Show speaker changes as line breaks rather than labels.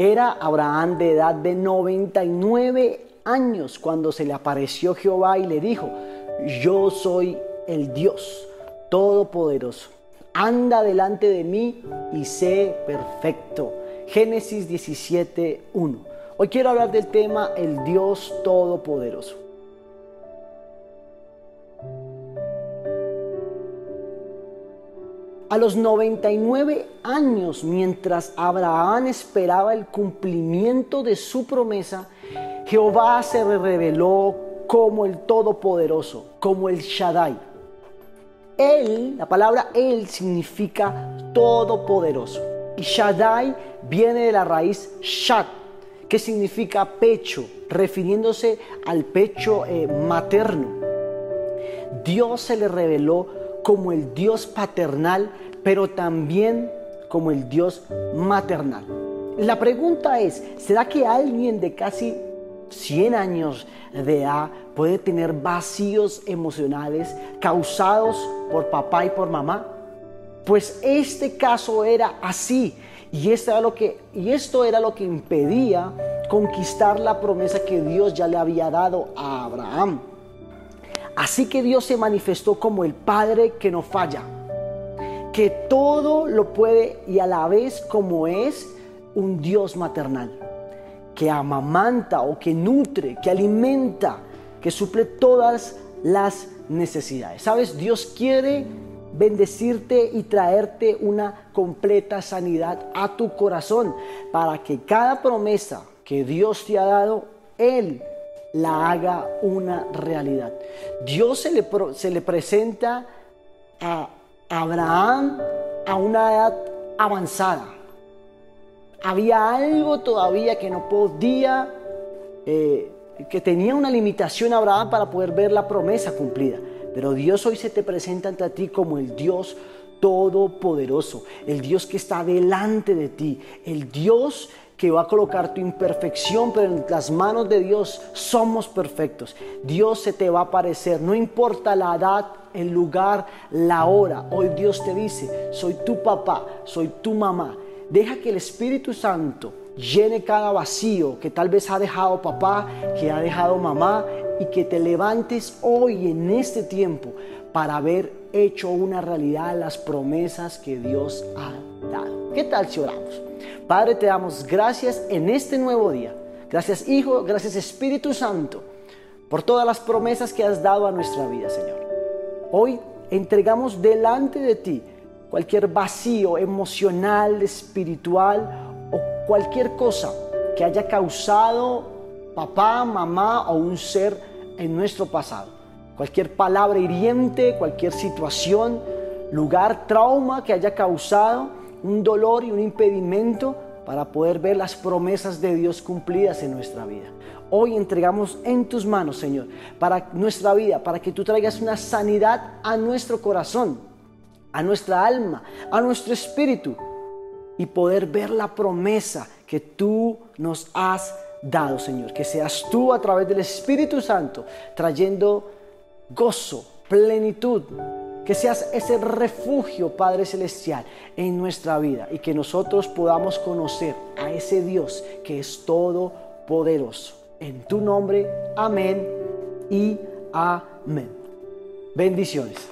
Era Abraham de edad de 99 años cuando se le apareció Jehová y le dijo, yo soy el Dios Todopoderoso. Anda delante de mí y sé perfecto. Génesis 17, 1. Hoy quiero hablar del tema el Dios Todopoderoso. A los 99 años, mientras Abraham esperaba el cumplimiento de su promesa, Jehová se reveló como el Todopoderoso, como el Shaddai. Él, la palabra Él significa Todopoderoso. Y Shaddai viene de la raíz Shad, que significa pecho, refiriéndose al pecho eh, materno. Dios se le reveló como el Dios paternal, pero también como el Dios maternal. La pregunta es, ¿será que alguien de casi 100 años de edad puede tener vacíos emocionales causados por papá y por mamá? Pues este caso era así y esto era lo que, y esto era lo que impedía conquistar la promesa que Dios ya le había dado a Abraham. Así que Dios se manifestó como el Padre que no falla, que todo lo puede y a la vez como es un Dios maternal, que amamanta o que nutre, que alimenta, que suple todas las necesidades. ¿Sabes? Dios quiere bendecirte y traerte una completa sanidad a tu corazón para que cada promesa que Dios te ha dado, Él la haga una realidad. Dios se le, se le presenta a Abraham a una edad avanzada. Había algo todavía que no podía, eh, que tenía una limitación Abraham para poder ver la promesa cumplida. Pero Dios hoy se te presenta ante ti como el Dios todopoderoso, el Dios que está delante de ti, el Dios que va a colocar tu imperfección, pero en las manos de Dios somos perfectos. Dios se te va a aparecer, no importa la edad, el lugar, la hora. Hoy Dios te dice, soy tu papá, soy tu mamá. Deja que el Espíritu Santo llene cada vacío que tal vez ha dejado papá, que ha dejado mamá y que te levantes hoy en este tiempo para haber hecho una realidad las promesas que Dios ha dado. ¿Qué tal si oramos? Padre, te damos gracias en este nuevo día. Gracias Hijo, gracias Espíritu Santo por todas las promesas que has dado a nuestra vida, Señor. Hoy entregamos delante de ti cualquier vacío emocional, espiritual o cualquier cosa que haya causado papá, mamá o un ser en nuestro pasado. Cualquier palabra hiriente, cualquier situación, lugar, trauma que haya causado un dolor y un impedimento para poder ver las promesas de Dios cumplidas en nuestra vida. Hoy entregamos en tus manos, Señor, para nuestra vida, para que tú traigas una sanidad a nuestro corazón, a nuestra alma, a nuestro espíritu y poder ver la promesa que tú nos has dado, Señor. Que seas tú a través del Espíritu Santo trayendo gozo, plenitud, que seas ese refugio, Padre Celestial, en nuestra vida y que nosotros podamos conocer a ese Dios que es todopoderoso. En tu nombre, amén y amén. Bendiciones.